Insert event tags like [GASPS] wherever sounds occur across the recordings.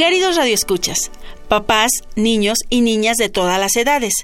Queridos radioescuchas, papás, niños y niñas de todas las edades,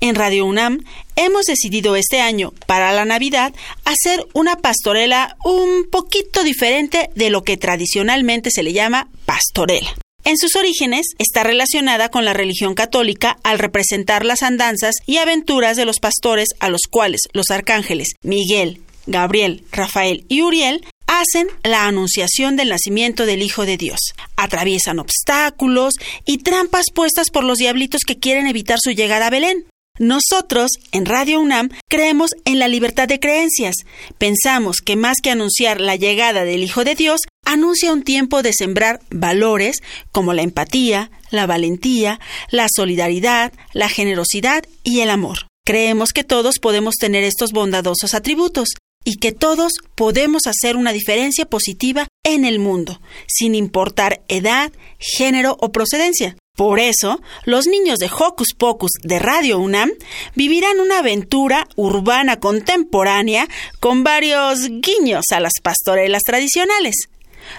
en Radio UNAM hemos decidido este año, para la Navidad, hacer una pastorela un poquito diferente de lo que tradicionalmente se le llama pastorela. En sus orígenes está relacionada con la religión católica al representar las andanzas y aventuras de los pastores a los cuales los arcángeles Miguel, Gabriel, Rafael y Uriel hacen la anunciación del nacimiento del Hijo de Dios. Atraviesan obstáculos y trampas puestas por los diablitos que quieren evitar su llegada a Belén. Nosotros, en Radio UNAM, creemos en la libertad de creencias. Pensamos que más que anunciar la llegada del Hijo de Dios, anuncia un tiempo de sembrar valores como la empatía, la valentía, la solidaridad, la generosidad y el amor. Creemos que todos podemos tener estos bondadosos atributos y que todos podemos hacer una diferencia positiva en el mundo, sin importar edad, género o procedencia. Por eso, los niños de Hocus Pocus de Radio UNAM vivirán una aventura urbana contemporánea con varios guiños a las pastorelas tradicionales.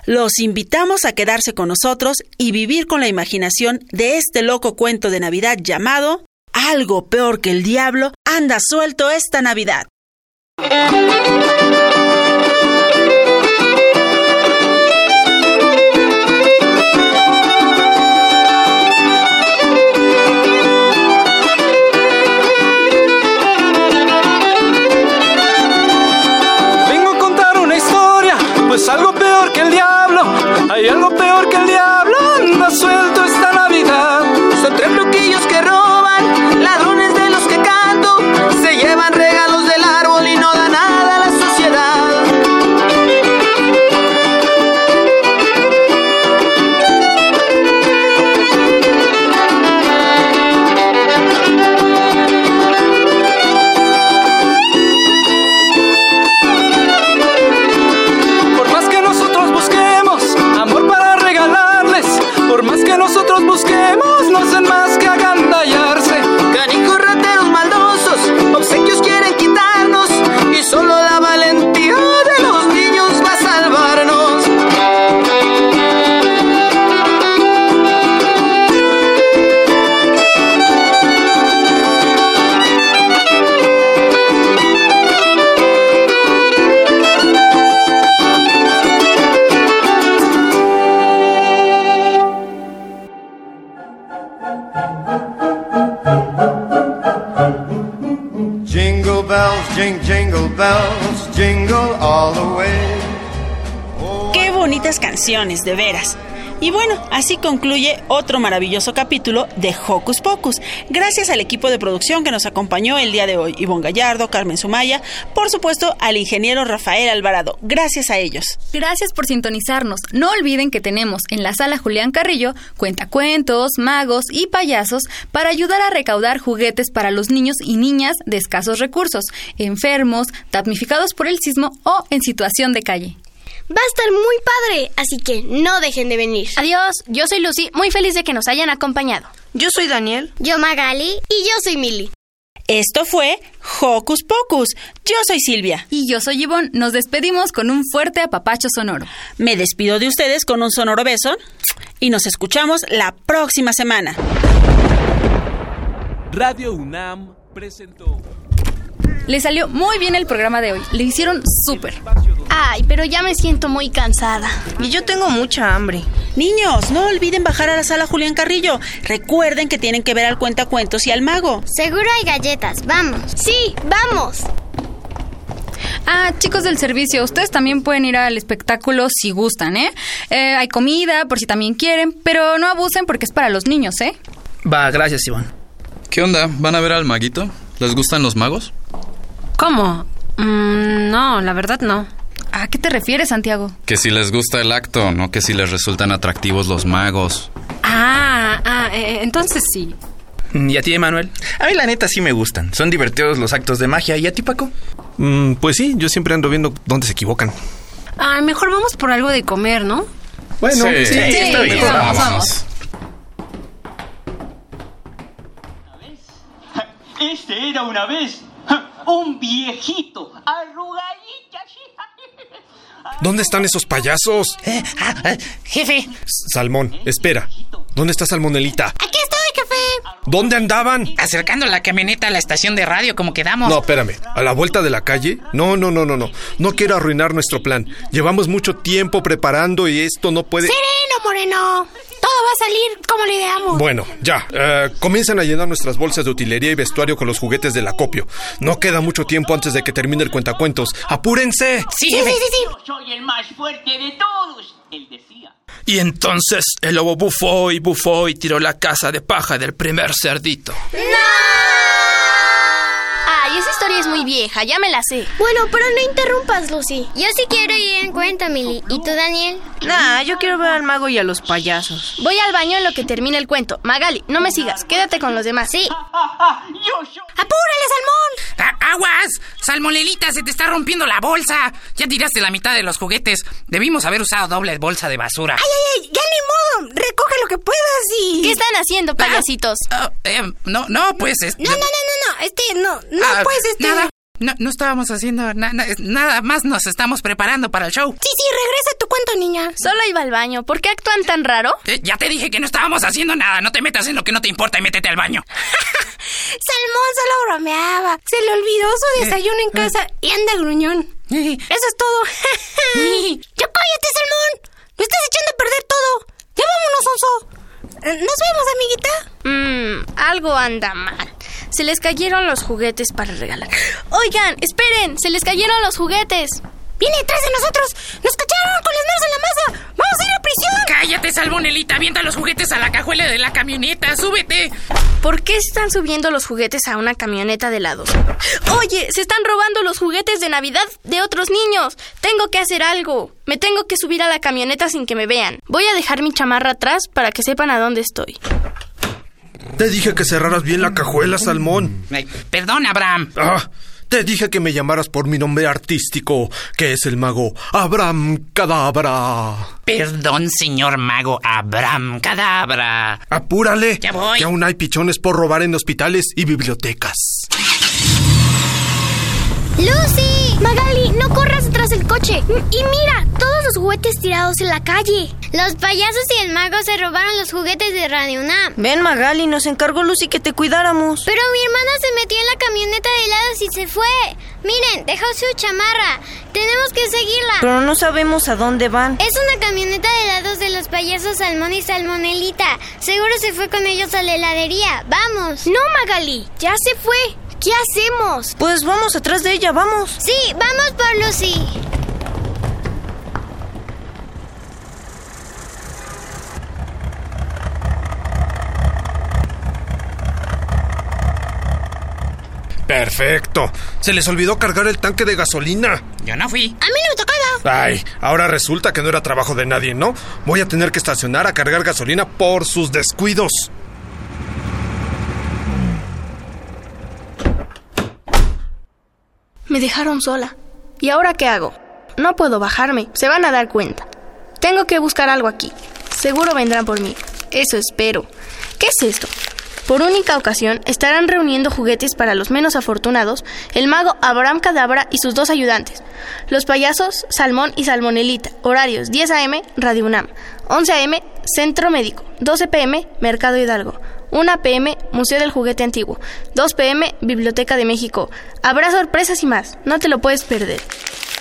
Los invitamos a quedarse con nosotros y vivir con la imaginación de este loco cuento de Navidad llamado Algo peor que el diablo anda suelto esta Navidad. Thank [LAUGHS] you. De veras. Y bueno, así concluye otro maravilloso capítulo de Hocus Pocus. Gracias al equipo de producción que nos acompañó el día de hoy, Ivonne Gallardo, Carmen Sumaya, por supuesto al ingeniero Rafael Alvarado. Gracias a ellos. Gracias por sintonizarnos. No olviden que tenemos en la sala Julián Carrillo cuentacuentos, magos y payasos para ayudar a recaudar juguetes para los niños y niñas de escasos recursos, enfermos, damnificados por el sismo o en situación de calle. Va a estar muy padre, así que no dejen de venir. Adiós, yo soy Lucy, muy feliz de que nos hayan acompañado. Yo soy Daniel. Yo Magali. Y yo soy Mili. Esto fue Hocus Pocus. Yo soy Silvia. Y yo soy Yvonne. Nos despedimos con un fuerte apapacho sonoro. Me despido de ustedes con un sonoro beso y nos escuchamos la próxima semana. Radio UNAM presentó. Le salió muy bien el programa de hoy. Le hicieron súper. Ay, pero ya me siento muy cansada. Y yo tengo mucha hambre. Niños, no olviden bajar a la sala Julián Carrillo. Recuerden que tienen que ver al cuentacuentos y al mago. Seguro hay galletas. Vamos. Sí, vamos. Ah, chicos del servicio, ustedes también pueden ir al espectáculo si gustan, ¿eh? ¿eh? Hay comida por si también quieren, pero no abusen porque es para los niños, ¿eh? Va, gracias, Iván. ¿Qué onda? ¿Van a ver al maguito? ¿Les gustan los magos? ¿Cómo? Mm, no, la verdad no. ¿A qué te refieres, Santiago? Que si les gusta el acto, no que si les resultan atractivos los magos. Ah, ah, eh, entonces sí. ¿Y a ti, Emanuel? A mí la neta sí me gustan. Son divertidos los actos de magia. ¿Y a ti, Paco? Mm, pues sí, yo siempre ando viendo dónde se equivocan. Ah, mejor vamos por algo de comer, ¿no? Bueno, sí, sí, está bien. Vamos, vamos. Este era una vez un viejito arrugadito así. [LAUGHS] ¿Dónde están esos payasos? Eh, ah, eh, jefe. Salmón, espera. ¿Dónde está Salmonelita? Aquí estoy, jefe. ¿Dónde andaban? Acercando la camioneta a la estación de radio como quedamos. No, espérame. ¿A la vuelta de la calle? No, no, no, no, no. No quiero arruinar nuestro plan. Llevamos mucho tiempo preparando y esto no puede... Sereno, Moreno. Todo va a salir como lo ideamos. Bueno, ya. Eh, comienzan a llenar nuestras bolsas de utilería y vestuario con los juguetes del acopio. No queda mucho tiempo antes de que termine el cuentacuentos. ¡Apúrense! Sí, Sí, sí, sí, sí. Yo soy el más fuerte de todos, él decía. Y entonces el lobo bufó y bufó y tiró la casa de paja del primer cerdito. Ay, esa historia es muy vieja, ya me la sé. Bueno, pero no interrumpas, Lucy. Yo sí quiero ir en cuenta, Milly. ¿Y tú, Daniel? Nah, yo quiero ver al mago y a los payasos. Voy al baño en lo que termine el cuento. Magali, no me sigas, quédate con los demás. Sí. ¡Apúrale, Salmón! Ah, ¡Aguas! Salmonelita, se te está rompiendo la bolsa. Ya tiraste la mitad de los juguetes. Debimos haber usado doble bolsa de basura. ¡Ay, ay, ay! ¡Ya ni modo! Recoge lo que puedas y... ¿Qué están haciendo, payasitos? Ah, eh, no, no, pues... es- No, no, no, no, no. Este, no, no, Ah, pues, este... Nada. No, no estábamos haciendo na- na- nada más, nos estamos preparando para el show. Sí, sí, regresa a tu cuento, niña. Solo iba al baño. ¿Por qué actúan tan raro? Eh, ya te dije que no estábamos haciendo nada. No te metas en lo que no te importa y métete al baño. [LAUGHS] Salmón solo bromeaba. Se le olvidó su desayuno en casa y anda gruñón. Eso es todo. [LAUGHS] ¡Ya cállate, Salmón! ¡Lo estás echando a perder todo! ¡Ya vámonos! Eh, ¿Nos vemos, amiguita? Mmm, algo anda mal. Se les cayeron los juguetes para regalar. Oigan, esperen, se les cayeron los juguetes. ¡Viene detrás de nosotros! ¡Nos cacharon con las manos en la masa! ¡Vamos a ir a prisión! Cállate, Salmonelita. Avienta los juguetes a la cajuela de la camioneta. Súbete. ¿Por qué están subiendo los juguetes a una camioneta de helados? Oye, se están robando los juguetes de Navidad de otros niños. Tengo que hacer algo. Me tengo que subir a la camioneta sin que me vean. Voy a dejar mi chamarra atrás para que sepan a dónde estoy. Te dije que cerraras bien la cajuela, Salmón. Ay, perdón, Abraham. Ah, te dije que me llamaras por mi nombre artístico, que es el mago Abraham Cadabra. Perdón, señor mago Abraham Cadabra. Apúrale, Ya voy. que aún hay pichones por robar en hospitales y bibliotecas. ¡Lucy! Magali, del coche. Y mira, todos los juguetes tirados en la calle. Los payasos y el mago se robaron los juguetes de Radio UNAM. Ven, Magali, nos encargó Lucy que te cuidáramos. Pero mi hermana se metió en la camioneta de helados y se fue. Miren, dejó su chamarra. Tenemos que seguirla. Pero no sabemos a dónde van. Es una camioneta de helados de los payasos Salmón y Salmonelita. Seguro se fue con ellos a la heladería. Vamos. No, Magali, ya se fue. ¿Qué hacemos? Pues vamos atrás de ella, vamos. Sí, vamos por Lucy. Perfecto. Se les olvidó cargar el tanque de gasolina. Yo no fui. A mí no me tocaba. Ay, ahora resulta que no era trabajo de nadie, ¿no? Voy a tener que estacionar a cargar gasolina por sus descuidos. Me dejaron sola. ¿Y ahora qué hago? No puedo bajarme. Se van a dar cuenta. Tengo que buscar algo aquí. Seguro vendrán por mí. Eso espero. ¿Qué es esto? Por única ocasión estarán reuniendo juguetes para los menos afortunados el mago Abraham Cadabra y sus dos ayudantes, los payasos Salmón y Salmonelita, horarios 10 a.m. Radio UNAM, 11 a.m. Centro Médico, 12 p.m. Mercado Hidalgo, 1 p.m. Museo del Juguete Antiguo, 2 p.m. Biblioteca de México. Habrá sorpresas y más, no te lo puedes perder.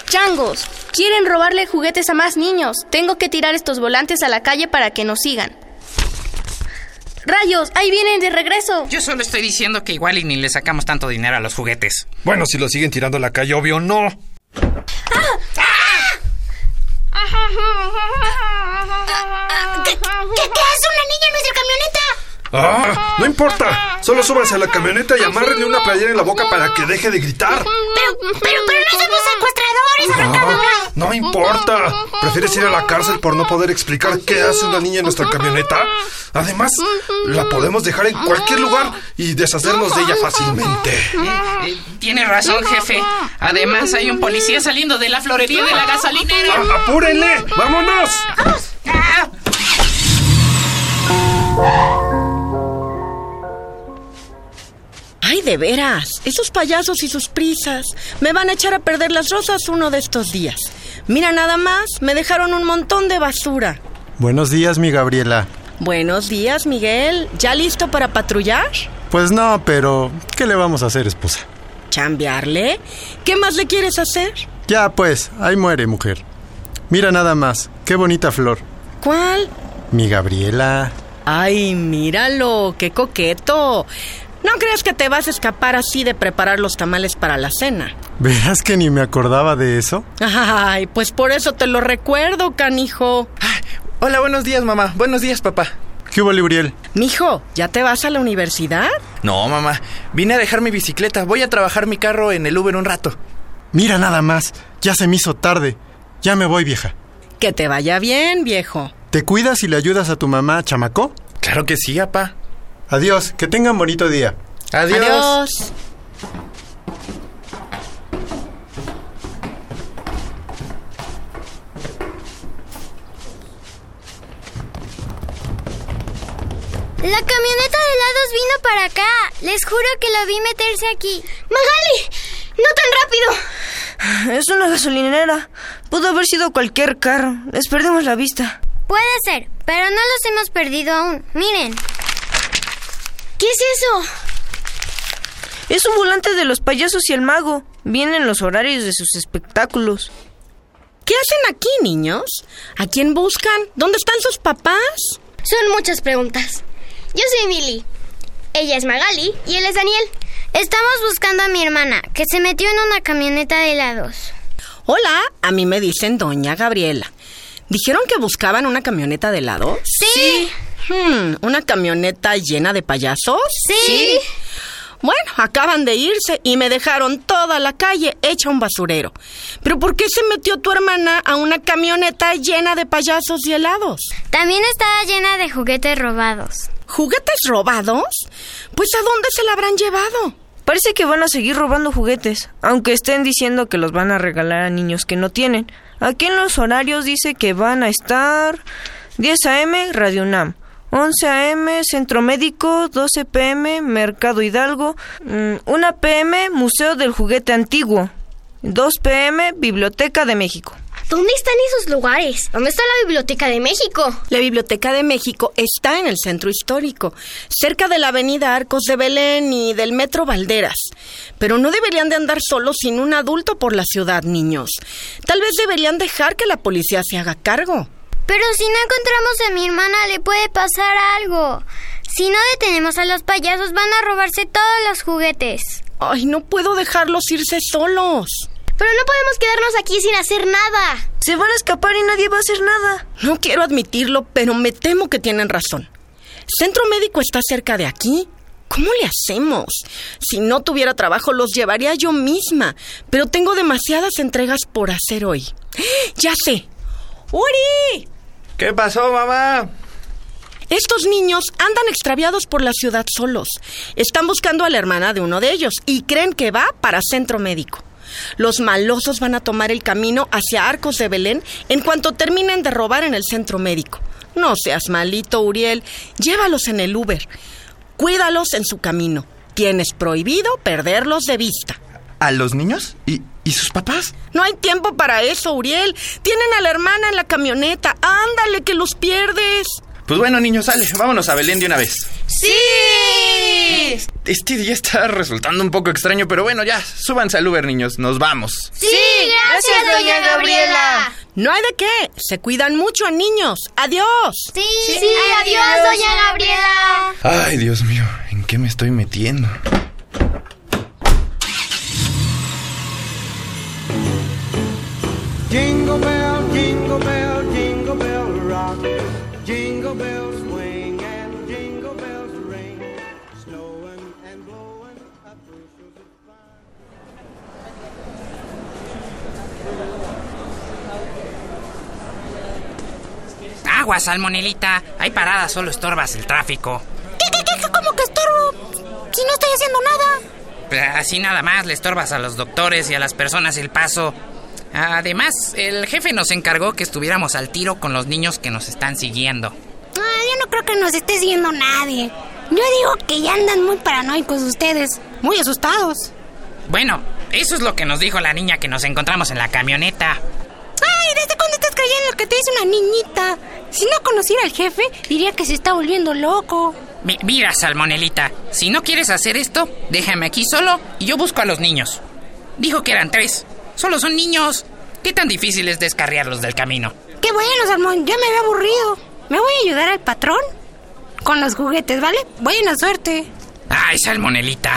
Changos, quieren robarle juguetes a más niños. Tengo que tirar estos volantes a la calle para que nos sigan. Rayos, ahí vienen de regreso. Yo solo estoy diciendo que igual y ni le sacamos tanto dinero a los juguetes. Bueno, si lo siguen tirando a la calle, obvio no. ¿Qué, qué, qué hace una niña en nuestra camioneta? ¡Ah! No importa. Solo súbanse a la camioneta y amárrenle una playera en la boca para que deje de gritar. Pero, pero, pero no somos secuestradores, arrancadora. No importa. ¿Prefieres ir a la cárcel por no poder explicar qué hace una niña en nuestra camioneta? Además, la podemos dejar en cualquier lugar y deshacernos de ella fácilmente. Eh, tiene razón, jefe. Además, hay un policía saliendo de la florería de la gasolinera. ¡Ah, ¡Apúrenle! ¡Vámonos! Ah. Ay, de veras, esos payasos y sus prisas me van a echar a perder las rosas uno de estos días. Mira nada más, me dejaron un montón de basura. Buenos días, mi Gabriela. Buenos días, Miguel. ¿Ya listo para patrullar? Pues no, pero ¿qué le vamos a hacer, esposa? ¿Chambearle? ¿Qué más le quieres hacer? Ya, pues, ahí muere, mujer. Mira nada más, qué bonita flor. ¿Cuál? Mi Gabriela. Ay, míralo, qué coqueto. No creas que te vas a escapar así de preparar los tamales para la cena. ¿Verás que ni me acordaba de eso? Ay, pues por eso te lo recuerdo, canijo. Hola, buenos días, mamá. Buenos días, papá. ¿Qué hubo, Libriel? Mijo, ¿ya te vas a la universidad? No, mamá. Vine a dejar mi bicicleta. Voy a trabajar mi carro en el Uber un rato. Mira nada más. Ya se me hizo tarde. Ya me voy, vieja. Que te vaya bien, viejo. ¿Te cuidas y le ayudas a tu mamá, chamaco? Claro que sí, papá. Adiós, que tengan bonito día. Adiós. Adiós. La camioneta de helados vino para acá. Les juro que lo vi meterse aquí. ¡Magali! ¡No tan rápido! Es una gasolinera. Pudo haber sido cualquier carro. Les perdimos la vista. Puede ser, pero no los hemos perdido aún. Miren. ¿Qué es eso? Es un volante de los payasos y el mago. Vienen los horarios de sus espectáculos. ¿Qué hacen aquí, niños? ¿A quién buscan? ¿Dónde están sus papás? Son muchas preguntas. Yo soy Milly. Ella es Magali y él es Daniel. Estamos buscando a mi hermana, que se metió en una camioneta de helados. Hola, a mí me dicen Doña Gabriela. ¿Dijeron que buscaban una camioneta de helados? Sí. Hmm, ¿Una camioneta llena de payasos? Sí. Bueno, acaban de irse y me dejaron toda la calle hecha un basurero. ¿Pero por qué se metió tu hermana a una camioneta llena de payasos y helados? También estaba llena de juguetes robados. ¿Juguetes robados? Pues ¿a dónde se la habrán llevado? Parece que van a seguir robando juguetes, aunque estén diciendo que los van a regalar a niños que no tienen. Aquí en los horarios dice que van a estar 10 a.m. Radio UNAM, 11 a.m. Centro Médico, 12 p.m. Mercado Hidalgo, 1 p.m. Museo del Juguete Antiguo, 2 p.m. Biblioteca de México. ¿Dónde están esos lugares? ¿Dónde está la Biblioteca de México? La Biblioteca de México está en el centro histórico, cerca de la avenida Arcos de Belén y del Metro Valderas. Pero no deberían de andar solos sin un adulto por la ciudad, niños. Tal vez deberían dejar que la policía se haga cargo. Pero si no encontramos a mi hermana, le puede pasar algo. Si no detenemos a los payasos, van a robarse todos los juguetes. Ay, no puedo dejarlos irse solos. Pero no podemos quedarnos aquí sin hacer nada. Se van a escapar y nadie va a hacer nada. No quiero admitirlo, pero me temo que tienen razón. Centro médico está cerca de aquí. ¿Cómo le hacemos? Si no tuviera trabajo, los llevaría yo misma. Pero tengo demasiadas entregas por hacer hoy. [GASPS] Ya sé. ¡Uri! ¿Qué pasó, mamá? Estos niños andan extraviados por la ciudad solos. Están buscando a la hermana de uno de ellos y creen que va para centro médico. Los malosos van a tomar el camino hacia Arcos de Belén en cuanto terminen de robar en el centro médico. No seas malito, Uriel. Llévalos en el Uber. Cuídalos en su camino. Tienes prohibido perderlos de vista. ¿A los niños? ¿Y, ¿Y sus papás? No hay tiempo para eso, Uriel. Tienen a la hermana en la camioneta. Ándale, que los pierdes. Pues bueno, niños, sale. Vámonos a Belén de una vez. ¡Sí! Este día está resultando un poco extraño, pero bueno, ya, súbanse al Uber, niños, nos vamos. Sí, gracias, doña Gabriela. No hay de qué. Se cuidan mucho, niños. Adiós. Sí, sí, adiós, doña Gabriela. Ay, Dios mío, ¿en qué me estoy metiendo? Jingle bell, jingle bell, jingle bell rock. Jingle bells swing and jingle bells ring. Snowing and blowing up bushels of Agua, salmonelita. Hay paradas, solo estorbas el tráfico. ¿Qué, qué, qué? ¿Cómo que estorbo? Si no estoy haciendo nada. Así nada más le estorbas a los doctores y a las personas el paso. Además, el jefe nos encargó que estuviéramos al tiro con los niños que nos están siguiendo. Ah, yo no creo que nos esté siguiendo nadie. Yo digo que ya andan muy paranoicos ustedes, muy asustados. Bueno, eso es lo que nos dijo la niña que nos encontramos en la camioneta. Ay, ¿desde cuándo estás creyendo lo que te dice una niñita? Si no conociera al jefe, diría que se está volviendo loco. Mi- mira, salmonelita, si no quieres hacer esto, déjame aquí solo y yo busco a los niños. Dijo que eran tres. Solo son niños. ¿Qué tan difícil es descarriarlos del camino? Qué bueno, Salmón, ya me había aburrido. ¿Me voy a ayudar al patrón? Con los juguetes, ¿vale? Buena suerte. Ay, salmonelita.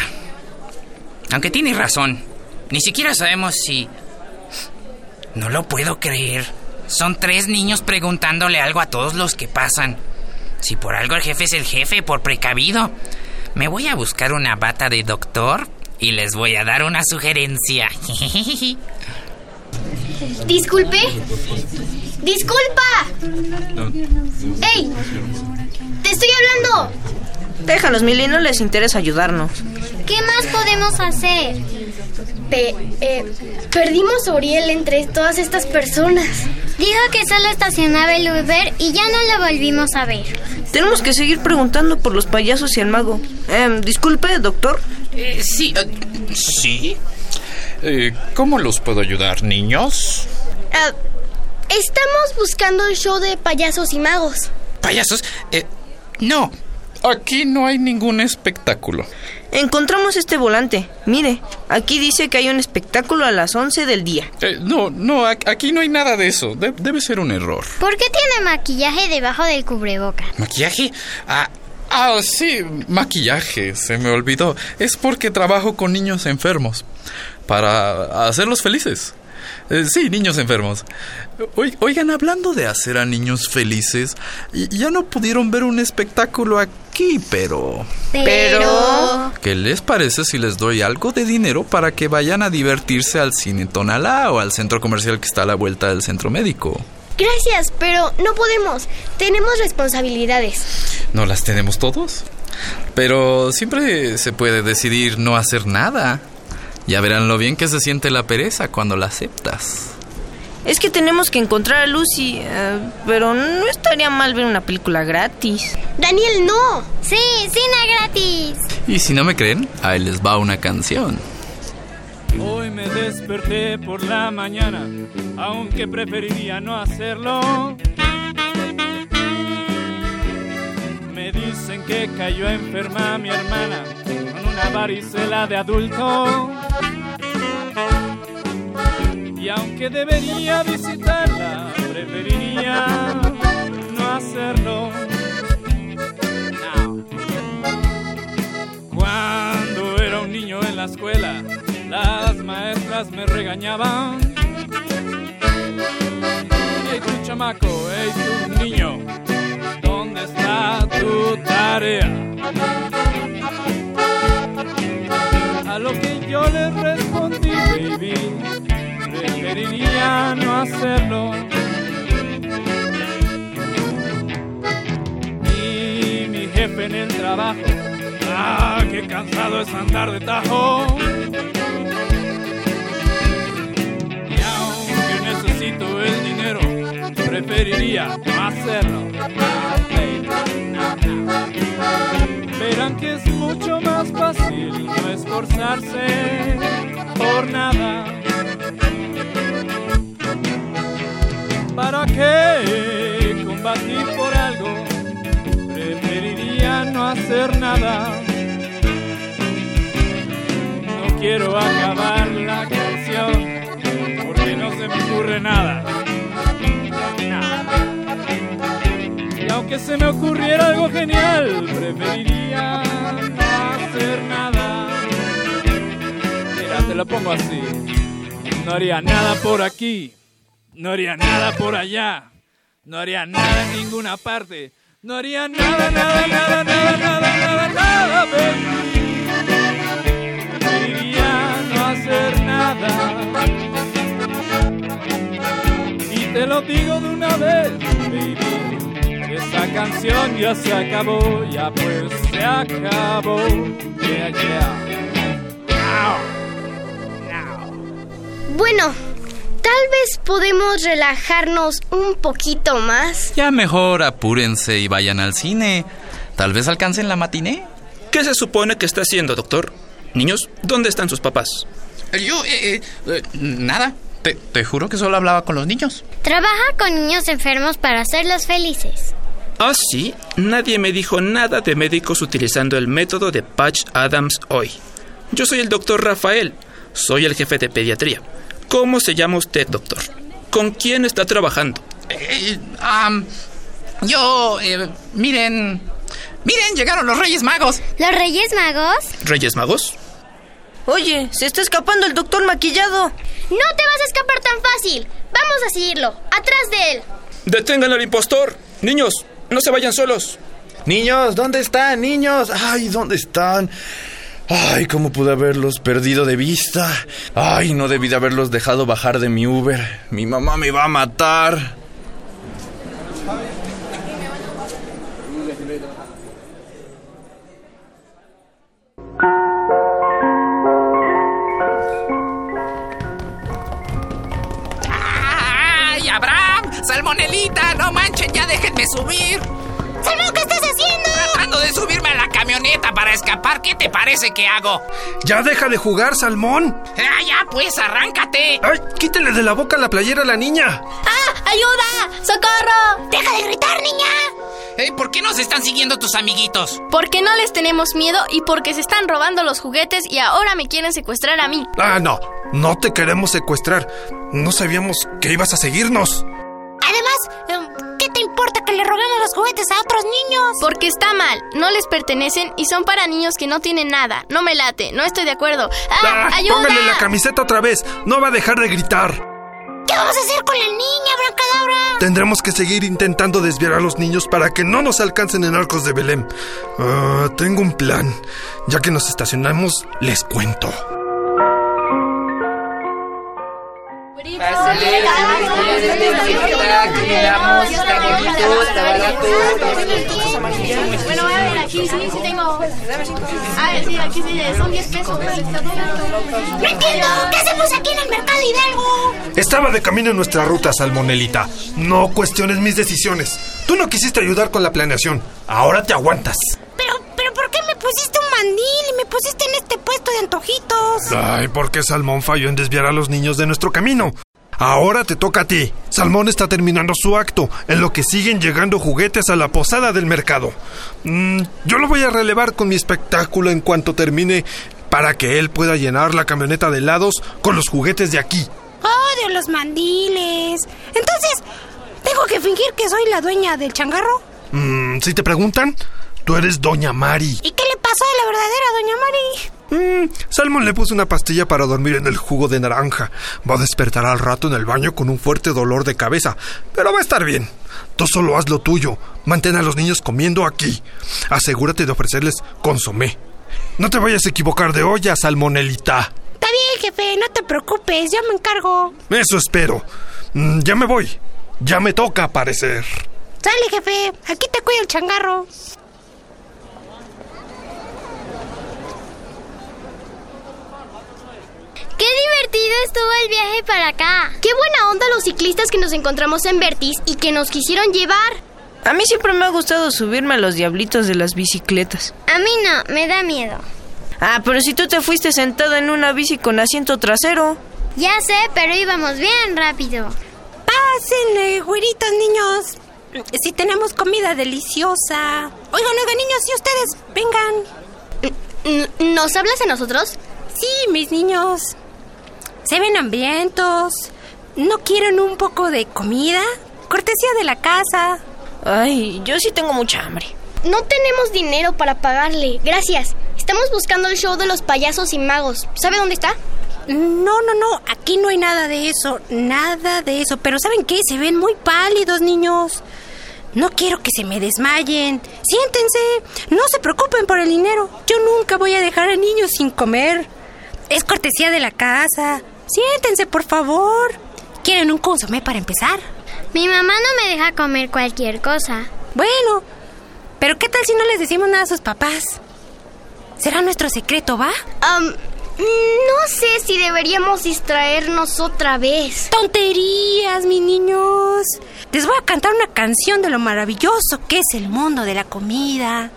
Aunque tienes razón. Ni siquiera sabemos si... No lo puedo creer. Son tres niños preguntándole algo a todos los que pasan. Si por algo el jefe es el jefe, por precavido. Me voy a buscar una bata de doctor y les voy a dar una sugerencia. [LAUGHS] Disculpe. Disculpa. ¡Ey! ¡Te estoy hablando! Déjalos, Mili, no les interesa ayudarnos. ¿Qué más podemos hacer? eh, perdimos a Uriel entre todas estas personas. Dijo que solo estacionaba el Uber y ya no lo volvimos a ver. Tenemos que seguir preguntando por los payasos y el mago. Em, disculpe, doctor. Eh, sí, Sí. Eh, ¿Cómo los puedo ayudar, niños? Ah, estamos buscando el show de payasos y magos. ¿Payasos? Eh, no. Aquí no hay ningún espectáculo. Encontramos este volante. Mire, aquí dice que hay un espectáculo a las 11 del día. Eh, no, no, aquí no hay nada de eso. De- debe ser un error. ¿Por qué tiene maquillaje debajo del cubreboca? ¿Maquillaje? Ah, ah, sí, maquillaje, se me olvidó. Es porque trabajo con niños enfermos. Para hacerlos felices. Eh, sí, niños enfermos. Oi- Oigan, hablando de hacer a niños felices, ya no pudieron ver un espectáculo aquí, pero... Pero... ¿Qué les parece si les doy algo de dinero para que vayan a divertirse al cine Tonalá o al centro comercial que está a la vuelta del centro médico? Gracias, pero no podemos. Tenemos responsabilidades. ¿No las tenemos todos? Pero siempre se puede decidir no hacer nada. Ya verán lo bien que se siente la pereza cuando la aceptas. Es que tenemos que encontrar a Lucy, eh, pero no estaría mal ver una película gratis. Daniel, no. Sí, cine gratis. Y si no me creen, ahí les va una canción. Hoy me desperté por la mañana, aunque preferiría no hacerlo. Me dicen que cayó enferma mi hermana con una varicela de adulto. Y aunque debería visitarla, preferiría no hacerlo. Cuando era un niño en la escuela, las maestras me regañaban. Hey, tu chamaco, hey, tu niño, ¿dónde está tu tarea? A lo que yo les respondí, baby, preferiría no hacerlo. Y mi jefe en el trabajo, ah, qué cansado es andar de tajo. Necesito el dinero, preferiría no hacerlo. No, no. Verán que es mucho más fácil no esforzarse por nada. ¿Para qué combatir por algo? Preferiría no hacer nada. quiero acabar la canción porque no se me ocurre nada. Nada. Y aunque se me ocurriera algo genial, preferiría no hacer nada. Mira, te lo pongo así. No haría nada por aquí, no haría nada por allá, no haría nada en ninguna parte, no haría nada, nada, nada, nada, nada, nada, nada, baby. Preferiría no hacer nada. Te lo digo de una vez, baby. Esta canción ya se acabó, ya pues se acabó. Yeah, yeah. Bueno, tal vez podemos relajarnos un poquito más. Ya mejor apúrense y vayan al cine. Tal vez alcancen la matiné. ¿Qué se supone que está haciendo, doctor? Niños, ¿dónde están sus papás? Yo, eh, eh, eh, nada. Te, te juro que solo hablaba con los niños. Trabaja con niños enfermos para hacerlos felices. Ah, sí. Nadie me dijo nada de médicos utilizando el método de Patch Adams hoy. Yo soy el doctor Rafael. Soy el jefe de pediatría. ¿Cómo se llama usted, doctor? ¿Con quién está trabajando? Eh, yo, eh, miren, miren, llegaron los Reyes Magos. ¿Los Reyes Magos? ¿Reyes Magos? Oye, se está escapando el doctor maquillado. No te vas a escapar tan fácil. Vamos a seguirlo. Atrás de él. ¡Detengan al impostor! Niños, no se vayan solos. Niños, ¿dónde están, niños? Ay, ¿dónde están? Ay, ¿cómo pude haberlos perdido de vista? Ay, no debí de haberlos dejado bajar de mi Uber. Mi mamá me va a matar. ¡No manchen! ¡Ya déjenme subir! ¡Salmón, qué estás haciendo! Tratando de subirme a la camioneta para escapar. ¿Qué te parece que hago? Ya deja de jugar, Salmón. ¡Ah, ya, pues, arráncate! ¡Ay, quítele de la boca la playera a la niña! ¡Ah! ¡Ayuda! ¡Socorro! ¡Deja de gritar, niña! Eh, ¿Por qué nos están siguiendo tus amiguitos? Porque no les tenemos miedo y porque se están robando los juguetes y ahora me quieren secuestrar a mí. Ah, no. No te queremos secuestrar. No sabíamos que ibas a seguirnos. Además, em, ¿qué te importa que le robemos los juguetes a otros niños? Porque está mal, no les pertenecen y son para niños que no tienen nada. No me late, no estoy de acuerdo. ¡Ah, Ah, ayuda! póngale la camiseta otra vez. No va a dejar de gritar. ¿Qué vamos a hacer con la niña, Brancadabra? Tendremos que seguir intentando desviar a los niños para que no nos alcancen en arcos de Belén. Ah, tengo un plan. Ya que nos estacionamos, les cuento. Bueno, a ver, aquí sí, sí tengo. A ver, sí, aquí sí, son 10 pesos. ¡No entiendo! ¿Qué hacemos aquí en el Mercado Hidalgo? Estaba de camino en nuestra ruta, Salmonelita. No cuestiones mis decisiones. Tú no quisiste ayudar con la planeación. Ahora te aguantas. Pero, pusiste un mandil y me pusiste en este puesto de antojitos? Ay, porque Salmón falló en desviar a los niños de nuestro camino. Ahora te toca a ti. Salmón está terminando su acto, en lo que siguen llegando juguetes a la posada del mercado. Mm, yo lo voy a relevar con mi espectáculo en cuanto termine para que él pueda llenar la camioneta de helados con los juguetes de aquí. Odio los mandiles. Entonces, ¿tengo que fingir que soy la dueña del changarro? Mm, si te preguntan, tú eres Doña Mari. ¿Y qué le la verdadera doña Mari? Mm, Salmón le puso una pastilla para dormir en el jugo de naranja. Va a despertar al rato en el baño con un fuerte dolor de cabeza, pero va a estar bien. Tú solo haz lo tuyo. Mantén a los niños comiendo aquí. Asegúrate de ofrecerles consomé. No te vayas a equivocar de olla, Salmonelita. Está bien, jefe, no te preocupes, yo me encargo. Eso espero. Mm, ya me voy. Ya me toca aparecer. Sale, jefe, aquí te cuida el changarro. ¡Qué divertido estuvo el viaje para acá! Qué buena onda los ciclistas que nos encontramos en Vertis y que nos quisieron llevar. A mí siempre me ha gustado subirme a los diablitos de las bicicletas. A mí no, me da miedo. Ah, pero si tú te fuiste sentado en una bici con asiento trasero. Ya sé, pero íbamos bien rápido. Pásenle, güeritos niños. Si tenemos comida deliciosa. Oigan, oigan, niños, si ustedes vengan. ¿Nos hablas a nosotros? Sí, mis niños. Se ven hambrientos. ¿No quieren un poco de comida? Cortesía de la casa. Ay, yo sí tengo mucha hambre. No tenemos dinero para pagarle. Gracias. Estamos buscando el show de los payasos y magos. ¿Sabe dónde está? No, no, no. Aquí no hay nada de eso. Nada de eso. Pero ¿saben qué? Se ven muy pálidos, niños. No quiero que se me desmayen. Siéntense. No se preocupen por el dinero. Yo nunca voy a dejar a niños sin comer. Es cortesía de la casa. Siéntense, por favor. ¿Quieren un consomé para empezar? Mi mamá no me deja comer cualquier cosa. Bueno, pero ¿qué tal si no les decimos nada a sus papás? Será nuestro secreto, ¿va? Um, no sé si deberíamos distraernos otra vez. Tonterías, mis niños. Les voy a cantar una canción de lo maravilloso que es el mundo de la comida.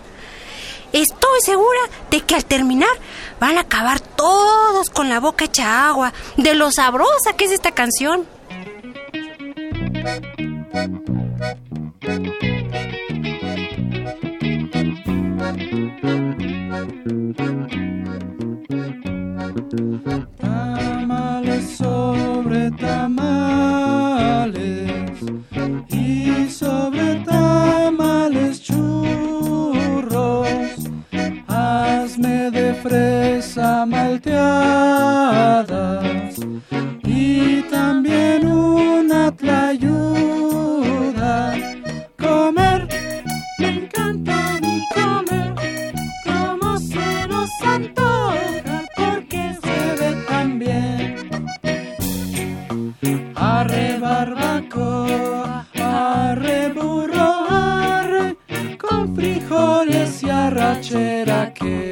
Estoy segura de que al terminar van a acabar todos con la boca hecha agua de lo sabrosa que es esta canción. Tamales sobre tamales y sobre tamales fresa malteadas y también una tlayuda. Comer, me encanta comer, como se nos antoja porque se ve tan bien. Arre barbacoa, arre burro, arre, con frijoles y arrachera que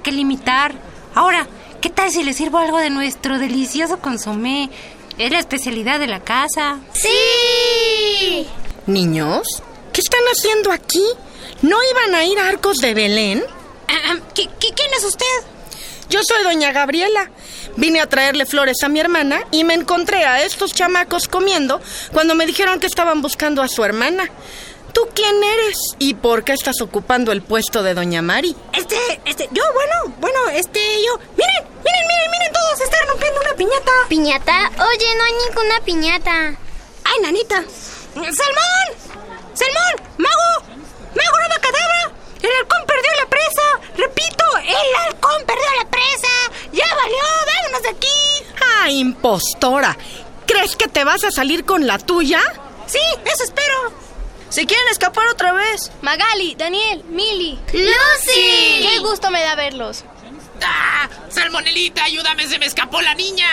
tiene que limitar. Ahora, ¿qué tal si les sirvo algo de nuestro delicioso consomé? Es la especialidad de la casa. ¡Sí! Niños, ¿qué están haciendo aquí? ¿No iban a ir a Arcos de Belén? ¿Qué, qué, quién es usted? Yo soy doña Gabriela. Vine a traerle flores a mi hermana y me encontré a estos chamacos comiendo cuando me dijeron que estaban buscando a su hermana. ¿Tú quién eres? ¿Y por qué estás ocupando el puesto de doña Mari? Este, este, yo, bueno, bueno, este, yo. Miren, miren, miren, miren, todos se están rompiendo una piñata. ¿Piñata? Oye, no hay ninguna piñata. ¡Ay, nanita! ¡Salmón! ¡Salmón! ¡Mago! ¡Mago cadabra! ¡El halcón perdió la presa! ¡Repito! ¡El halcón perdió la presa! ¡Ya valió! ¡Vámonos de aquí! ¡Ah, impostora! ¿Crees que te vas a salir con la tuya? Sí, eso espero. Si quieren escapar otra vez. Magali, Daniel, Mili. ¡Lucy! Qué gusto me da verlos. ¡Ah! ¡Salmonelita, ayúdame! ¡Se me escapó la niña!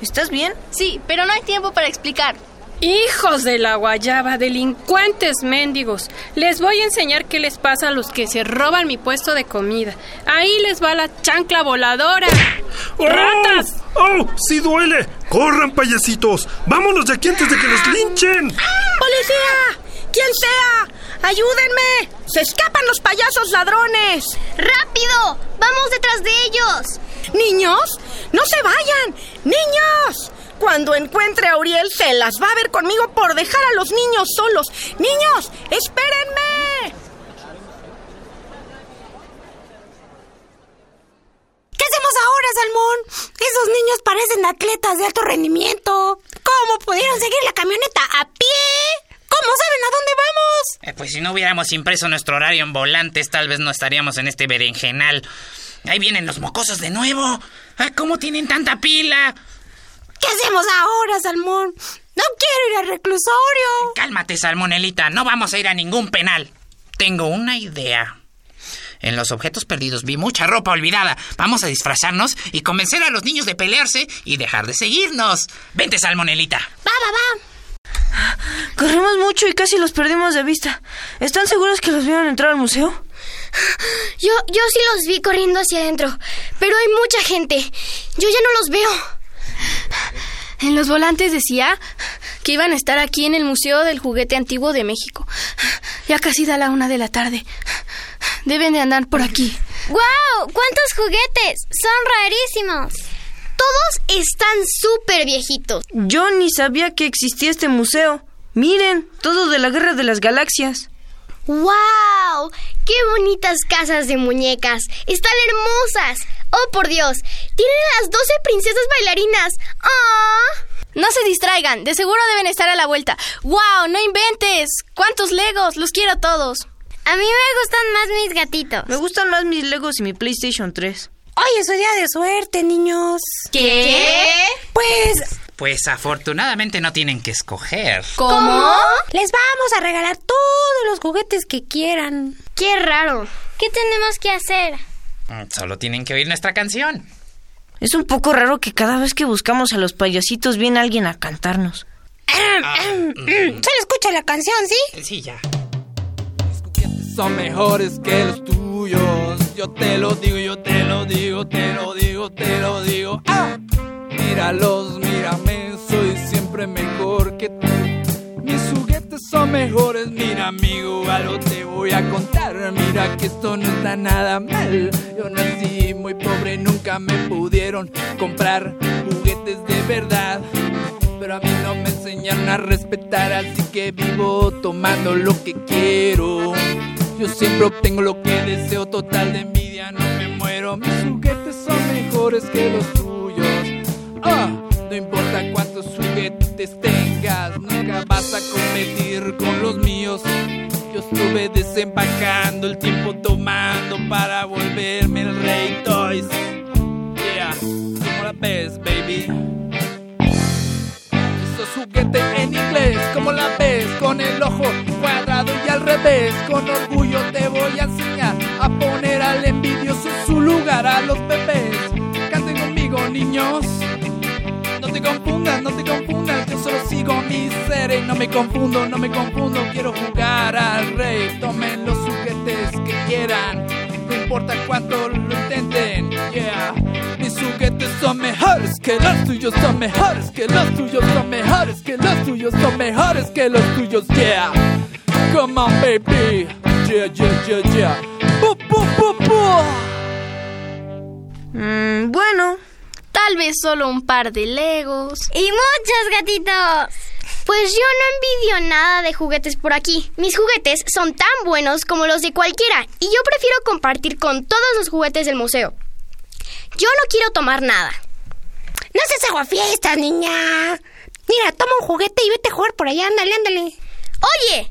¿Estás bien? Sí, pero no hay tiempo para explicar. Hijos de la guayaba, delincuentes mendigos. Les voy a enseñar qué les pasa a los que se roban mi puesto de comida. Ahí les va la chancla voladora. ¡Oh! ¡Ratas! ¡Oh! ¡Sí duele! ¡Corran, payasitos! ¡Vámonos de aquí antes de que nos linchen! ¡Policía! ¡Quien sea! ¡Ayúdenme! ¡Se escapan los payasos ladrones! ¡Rápido! ¡Vamos detrás de ellos! ¡Niños! ¡No se vayan! ¡Niños! Cuando encuentre a Uriel se las va a ver conmigo por dejar a los niños solos. ¡Niños! ¡Espérenme! ¿Qué hacemos ahora, Salmón? Esos niños parecen atletas de alto rendimiento. ¿Cómo pudieron seguir la camioneta a pie? ¿Cómo saben a dónde vamos? Eh, pues si no hubiéramos impreso nuestro horario en volantes, tal vez no estaríamos en este berenjenal. Ahí vienen los mocosos de nuevo. Ah, ¿Cómo tienen tanta pila? ¿Qué hacemos ahora, Salmón? No quiero ir al reclusorio. Cálmate, Salmonelita. No vamos a ir a ningún penal. Tengo una idea. En los objetos perdidos vi mucha ropa olvidada. Vamos a disfrazarnos y convencer a los niños de pelearse y dejar de seguirnos. Vente, Salmonelita. Va, va, va. Corrimos mucho y casi los perdimos de vista. ¿Están seguros que los vieron entrar al museo? Yo, yo sí los vi corriendo hacia adentro, pero hay mucha gente. Yo ya no los veo. En los volantes decía que iban a estar aquí en el Museo del Juguete Antiguo de México. Ya casi da la una de la tarde. Deben de andar por aquí. ¡Guau! ¡Cuántos juguetes! Son rarísimos. Todos están súper viejitos. Yo ni sabía que existía este museo. Miren, todo de la Guerra de las Galaxias. ¡Wow! ¡Qué bonitas casas de muñecas! ¡Están hermosas! ¡Oh, por Dios! ¡Tienen las 12 princesas bailarinas! ¡Ah! No se distraigan, de seguro deben estar a la vuelta. ¡Wow! ¡No inventes! ¿Cuántos legos? Los quiero todos. A mí me gustan más mis gatitos. Me gustan más mis Legos y mi PlayStation 3. Hoy es su día de suerte, niños. ¿Qué? Pues, Pues afortunadamente no tienen que escoger. ¿Cómo? les vamos a regalar todos los juguetes que quieran. ¡Qué raro! ¿Qué tenemos que hacer? Mm, Solo tienen que oír nuestra canción. Es un poco raro que cada vez que buscamos a los payasitos viene alguien a cantarnos. Solo escucha la canción, ¿sí? Sí, ya. son mejores que los tuyos. Yo te lo digo, yo te lo digo, te lo digo, te lo digo. ¡Ah! Míralos, mírame, soy siempre mejor que tú. Mis juguetes son mejores, mira amigo, algo te voy a contar. Mira que esto no está nada mal. Yo nací muy pobre, nunca me pudieron comprar juguetes de verdad. Pero a mí no me enseñaron a respetar, así que vivo tomando lo que quiero. Yo siempre obtengo lo que deseo, total de envidia, no me muero. Mis juguetes son mejores que los tuyos. Ah, no importa cuántos juguetes tengas, nunca vas a competir con los míos. Yo estuve desempacando el tiempo tomando para volverme el rey Toys. Yeah, como la ves, baby. Esos juguetes en inglés, como la ves, con el ojo cuadrado y al revés. Con orgullo te voy a enseñar a poner al envidioso en su lugar a los bebés. Canten conmigo, niños. No te confundas, no te confundas, yo solo sigo mi ser y no me confundo, no me confundo, quiero jugar al rey. Tomen los juguetes que quieran, no importa cuánto lo intenten, yeah. Mis juguetes son mejores que los tuyos, son mejores que los tuyos, son mejores que los tuyos, son mejores que los tuyos, yeah. Come on, baby, yeah, yeah, yeah, yeah. Bu, bu, bu, bu. Mm, bueno, Tal vez solo un par de legos. ¡Y muchos gatitos! Pues yo no envidio nada de juguetes por aquí. Mis juguetes son tan buenos como los de cualquiera y yo prefiero compartir con todos los juguetes del museo. Yo no quiero tomar nada. No seas aguafiestas, niña. Mira, toma un juguete y vete a jugar por allá, ándale, ándale. Oye,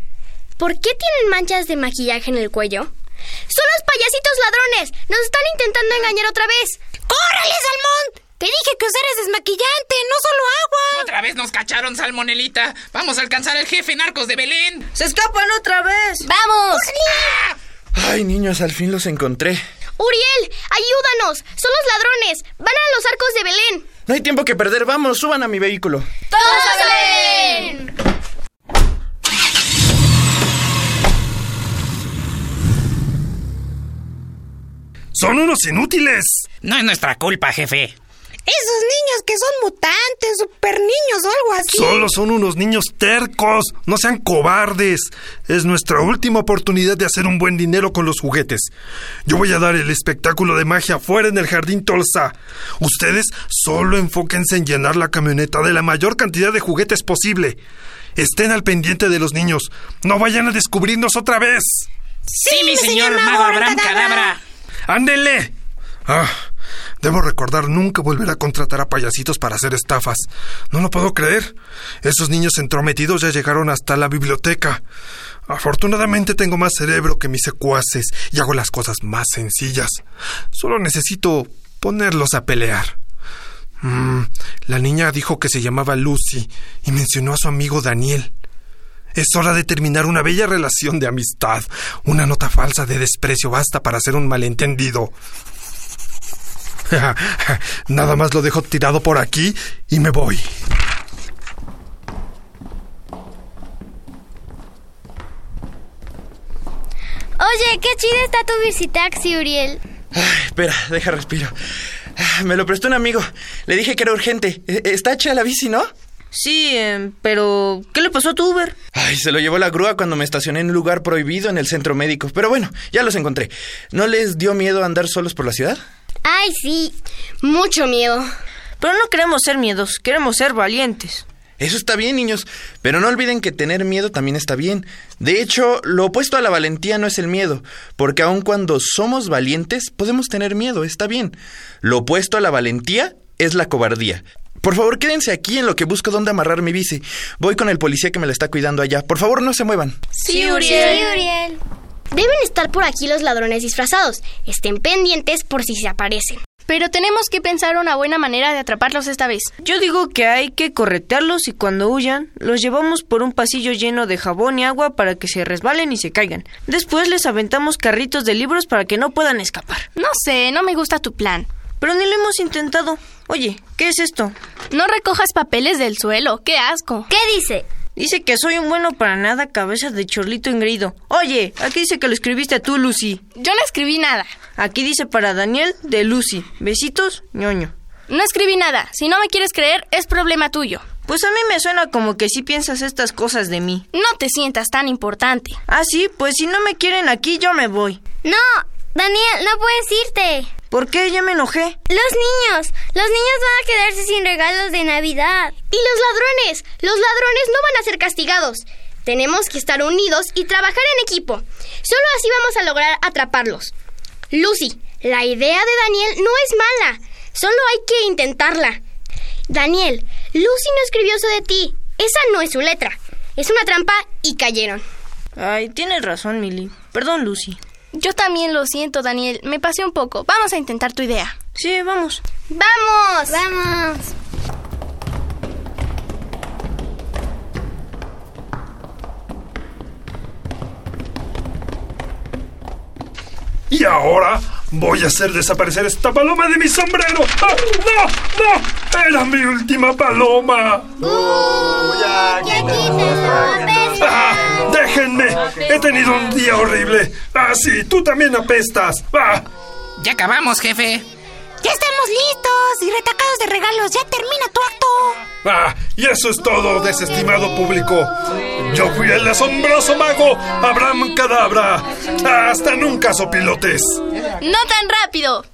¿por qué tienen manchas de maquillaje en el cuello? ¡Son los payasitos ladrones! ¡Nos están intentando engañar otra vez! ¡Córrele, Salmón! Te dije que usaras desmaquillante, no solo agua. Otra vez nos cacharon, Salmonelita. Vamos a alcanzar al jefe narcos de Belén. ¡Se escapan otra vez! ¡Vamos! Ay, niños, al fin los encontré. ¡Uriel! ¡Ayúdanos! ¡Son los ladrones! ¡Van a los arcos de Belén! No hay tiempo que perder, vamos, suban a mi vehículo. ¡Todos a Belén! ¡Son unos inútiles! No es nuestra culpa, jefe. Esos niños que son mutantes, super niños o algo así. Solo son unos niños tercos. No sean cobardes. Es nuestra última oportunidad de hacer un buen dinero con los juguetes. Yo voy a dar el espectáculo de magia afuera en el jardín Tolsa. Ustedes solo enfóquense en llenar la camioneta de la mayor cantidad de juguetes posible. Estén al pendiente de los niños. No vayan a descubrirnos otra vez. Sí, mi señor mago Abraham Cadabra. ¡Ándele! Ah, debo recordar nunca volver a contratar a payasitos para hacer estafas. No lo puedo creer. Esos niños entrometidos ya llegaron hasta la biblioteca. Afortunadamente tengo más cerebro que mis secuaces y hago las cosas más sencillas. Solo necesito ponerlos a pelear. Mm, la niña dijo que se llamaba Lucy y mencionó a su amigo Daniel. Es hora de terminar una bella relación de amistad. Una nota falsa de desprecio basta para hacer un malentendido. [LAUGHS] Nada más lo dejo tirado por aquí y me voy. Oye, qué chida está tu visitaxi, Uriel. Espera, deja respiro. Ah, Me lo prestó un amigo. Le dije que era urgente. E- Está hecha la bici, ¿no? Sí, eh, pero ¿qué le pasó a tu Uber? Ay, se lo llevó la grúa cuando me estacioné en un lugar prohibido en el centro médico. Pero bueno, ya los encontré. ¿No les dio miedo andar solos por la ciudad? Ay, sí, mucho miedo. Pero no queremos ser miedos, queremos ser valientes. Eso está bien, niños. Pero no olviden que tener miedo también está bien. De hecho, lo opuesto a la valentía no es el miedo, porque aun cuando somos valientes, podemos tener miedo, está bien. Lo opuesto a la valentía es la cobardía. Por favor, quédense aquí en lo que busco dónde amarrar mi bici. Voy con el policía que me la está cuidando allá. Por favor, no se muevan. Sí, Uriel. Sí, Uriel. Deben estar por aquí los ladrones disfrazados. Estén pendientes por si se aparecen. Pero tenemos que pensar una buena manera de atraparlos esta vez. Yo digo que hay que corretearlos y cuando huyan, los llevamos por un pasillo lleno de jabón y agua para que se resbalen y se caigan. Después les aventamos carritos de libros para que no puedan escapar. No sé, no me gusta tu plan. Pero ni lo hemos intentado. Oye, ¿qué es esto? No recojas papeles del suelo, qué asco. ¿Qué dice? Dice que soy un bueno para nada, cabeza de chorlito engreído. Oye, aquí dice que lo escribiste tú, Lucy. Yo no escribí nada. Aquí dice para Daniel de Lucy. Besitos, ñoño. No escribí nada. Si no me quieres creer, es problema tuyo. Pues a mí me suena como que sí piensas estas cosas de mí. No te sientas tan importante. Ah, sí, pues si no me quieren aquí, yo me voy. No, Daniel, no puedes irte. ¿Por qué? Ya me enojé. Los niños. Los niños van a quedarse sin regalos de Navidad. Y los ladrones. Los ladrones no van a ser castigados. Tenemos que estar unidos y trabajar en equipo. Solo así vamos a lograr atraparlos. Lucy, la idea de Daniel no es mala. Solo hay que intentarla. Daniel, Lucy no escribió eso de ti. Esa no es su letra. Es una trampa y cayeron. Ay, tienes razón, Milly. Perdón, Lucy. Yo también lo siento, Daniel. Me pasé un poco. Vamos a intentar tu idea. Sí, vamos. ¡Vamos! ¡Vamos! Y ahora voy a hacer desaparecer esta paloma de mi sombrero. ¡Ah, ¡No! ¡No! ¡Era mi última paloma! ¡Ah, ¡Déjenme! He tenido un día horrible. Ah, sí, tú también apestas. ¡Ah! Ya acabamos, jefe. Ya estamos listos y retacados de regalos. Ya termina tu acto. Ah, y eso es todo, desestimado público. Yo fui el asombroso mago Abraham Cadabra. Hasta nunca, sopilotes. No tan rápido.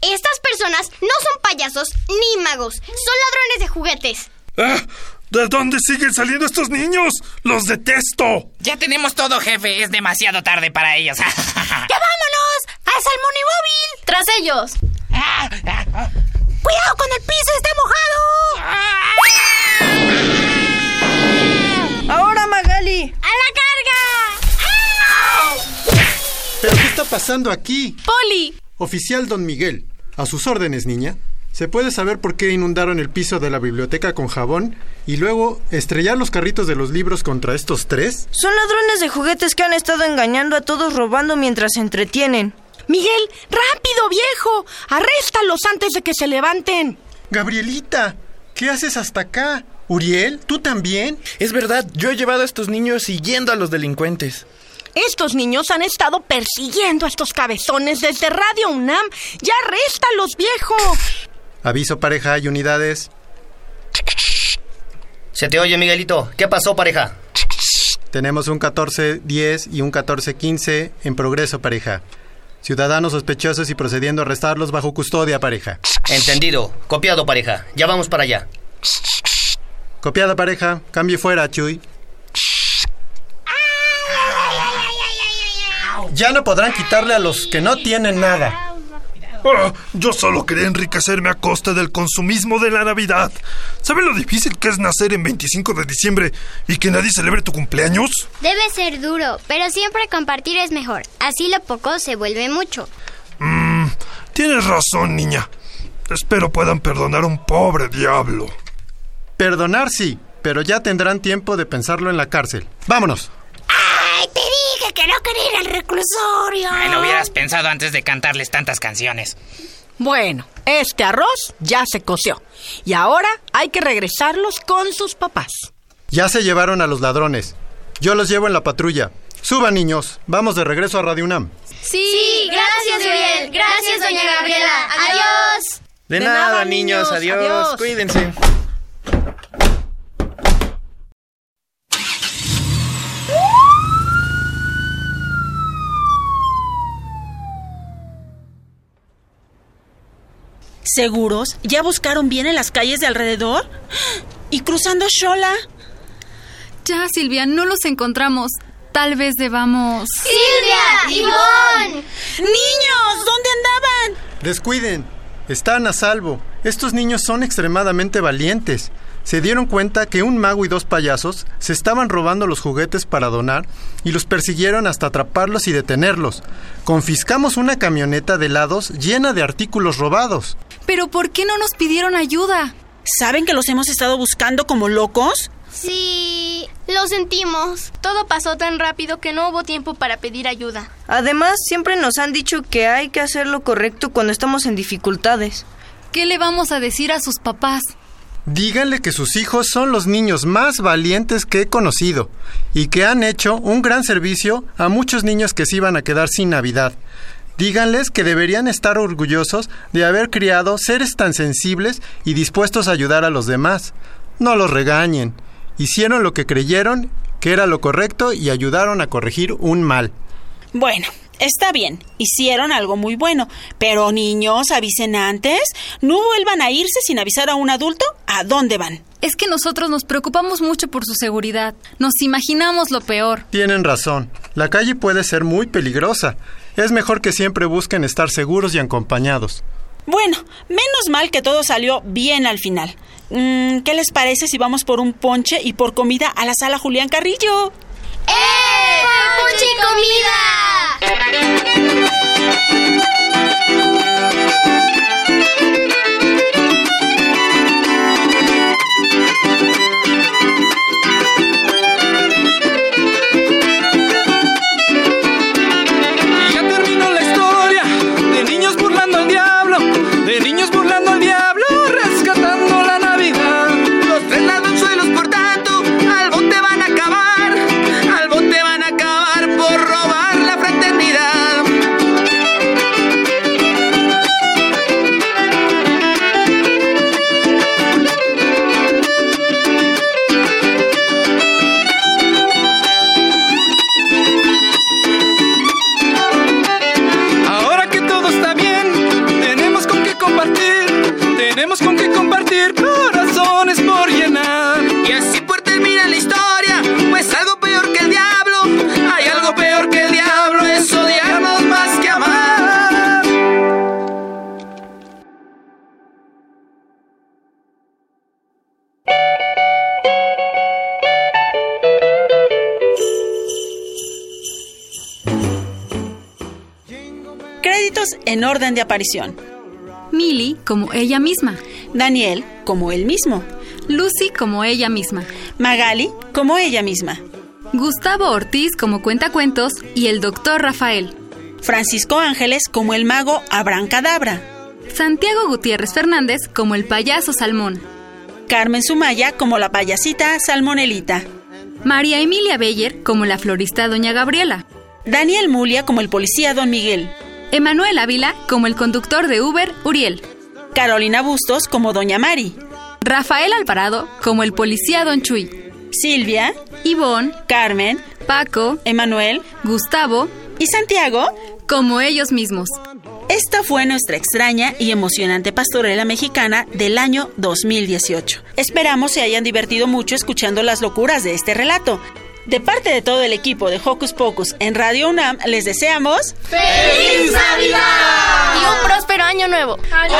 Estas personas no son payasos ni magos. Son ladrones de juguetes. Ah, ¿De dónde siguen saliendo estos niños? ¡Los detesto! Ya tenemos todo, jefe. Es demasiado tarde para ellos. [LAUGHS] ¡Ya vámonos! ¡A Salmón y Móvil! ¡Tras ellos! ¡Cuidado con el piso! ¡Está mojado! ¡Ahora, Magali! ¡A la carga! ¿Pero qué está pasando aquí? ¡Poli! Oficial Don Miguel, a sus órdenes, niña. ¿Se puede saber por qué inundaron el piso de la biblioteca con jabón y luego estrellar los carritos de los libros contra estos tres? Son ladrones de juguetes que han estado engañando a todos robando mientras se entretienen. Miguel, rápido, viejo. Arréstalos antes de que se levanten. Gabrielita, ¿qué haces hasta acá? Uriel, ¿tú también? Es verdad, yo he llevado a estos niños siguiendo a los delincuentes. Estos niños han estado persiguiendo a estos cabezones desde Radio UNAM. ¡Ya arréstalos, viejo! Aviso pareja y unidades. Se te oye, Miguelito. ¿Qué pasó, pareja? Tenemos un 14-10 y un 14-15 en progreso, pareja. Ciudadanos sospechosos y procediendo a arrestarlos bajo custodia, pareja. Entendido. Copiado, pareja. Ya vamos para allá. Copiada, pareja. Cambie fuera, Chuy. Ya no podrán quitarle a los que no tienen nada. Yo solo quería enriquecerme a costa del consumismo de la Navidad. ¿Saben lo difícil que es nacer en 25 de diciembre y que nadie celebre tu cumpleaños? Debe ser duro, pero siempre compartir es mejor. Así lo poco se vuelve mucho. Mm, tienes razón, niña. Espero puedan perdonar a un pobre diablo. Perdonar sí, pero ya tendrán tiempo de pensarlo en la cárcel. Vámonos. ¡Ay, te dije que no quería ir al reclusorio! Ay, lo hubieras pensado antes de cantarles tantas canciones. Bueno, este arroz ya se coció. Y ahora hay que regresarlos con sus papás. Ya se llevaron a los ladrones. Yo los llevo en la patrulla. Suban, niños. Vamos de regreso a Radio UNAM. Sí, gracias, Uriel. Gracias, doña Gabriela. Adiós. De, nada, niños. Adiós. adiós. Cuídense. ¿Seguros? ¿Ya buscaron bien en las calles de alrededor? ¿Y cruzando Shola? Ya, Silvia, no los encontramos. Tal vez debamos... ¡Silvia! ¡Ivonne! ¡Niños! ¿Dónde andaban? Descuiden. Están a salvo. Estos niños son extremadamente valientes. Se dieron cuenta que un mago y dos payasos se estaban robando los juguetes para donar y los persiguieron hasta atraparlos y detenerlos. Confiscamos una camioneta de helados llena de artículos robados. Pero ¿por qué no nos pidieron ayuda? ¿Saben que los hemos estado buscando como locos? Sí, lo sentimos. Todo pasó tan rápido que no hubo tiempo para pedir ayuda. Además, siempre nos han dicho que hay que hacer lo correcto cuando estamos en dificultades. ¿Qué le vamos a decir a sus papás? Díganle que sus hijos son los niños más valientes que he conocido y que han hecho un gran servicio a muchos niños que se iban a quedar sin Navidad. Díganles que deberían estar orgullosos de haber criado seres tan sensibles y dispuestos a ayudar a los demás. No los regañen. Hicieron lo que creyeron que era lo correcto y ayudaron a corregir un mal. Bueno, está bien, hicieron algo muy bueno, pero niños, avisen antes. No vuelvan a irse sin avisar a un adulto a dónde van. Es que nosotros nos preocupamos mucho por su seguridad. Nos imaginamos lo peor. Tienen razón. La calle puede ser muy peligrosa. Es mejor que siempre busquen estar seguros y acompañados. Bueno, menos mal que todo salió bien al final. Mm, ¿Qué les parece si vamos por un ponche y por comida a la sala Julián Carrillo? ¡Eh! ¡Ponche y comida! Tenemos con qué compartir corazones por llenar. Y así por termina la historia, pues algo peor que el diablo, hay algo peor que el diablo, es odiarnos más que amar. Créditos en orden de aparición. Millie como ella misma. Daniel como él mismo. Lucy como ella misma. Magali como ella misma. Gustavo Ortiz como cuentacuentos y el doctor Rafael. Francisco Ángeles como el mago Abrancadabra. Santiago Gutiérrez Fernández como el payaso Salmón. Carmen Sumaya como la payasita Salmonelita. María Emilia Beller como la florista Doña Gabriela. Daniel Mulia como el policía Don Miguel. Emanuel Ávila como el conductor de Uber Uriel. Carolina Bustos como Doña Mari. Rafael Alvarado como el policía Don Chuy. Silvia, Ivonne, Carmen, Paco, Emanuel, Gustavo y Santiago como ellos mismos. Esta fue nuestra extraña y emocionante pastorela mexicana del año 2018. Esperamos se hayan divertido mucho escuchando las locuras de este relato. De parte de todo el equipo de Hocus Pocus en Radio UNAM, les deseamos ¡Feliz Navidad! Y un próspero año nuevo. Jingle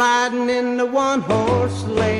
go gliding in the one horse sleigh.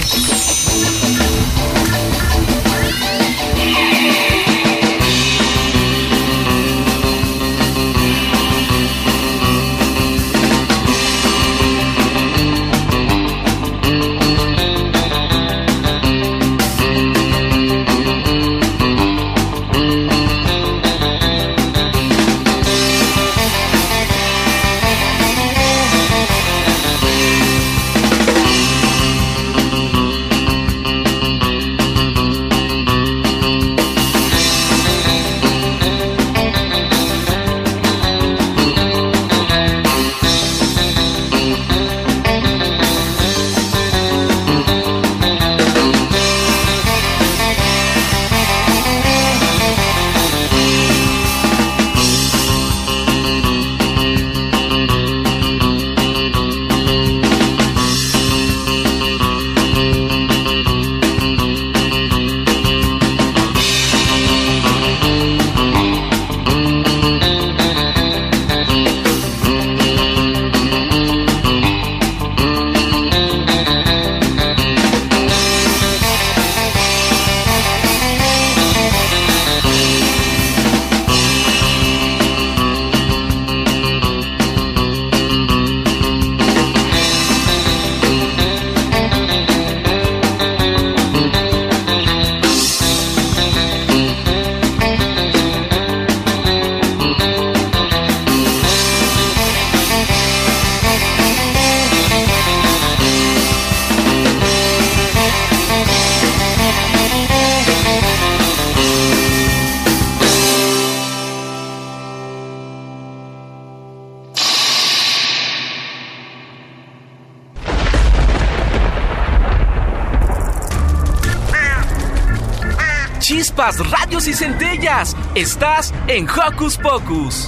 Estás en Hocus Pocus.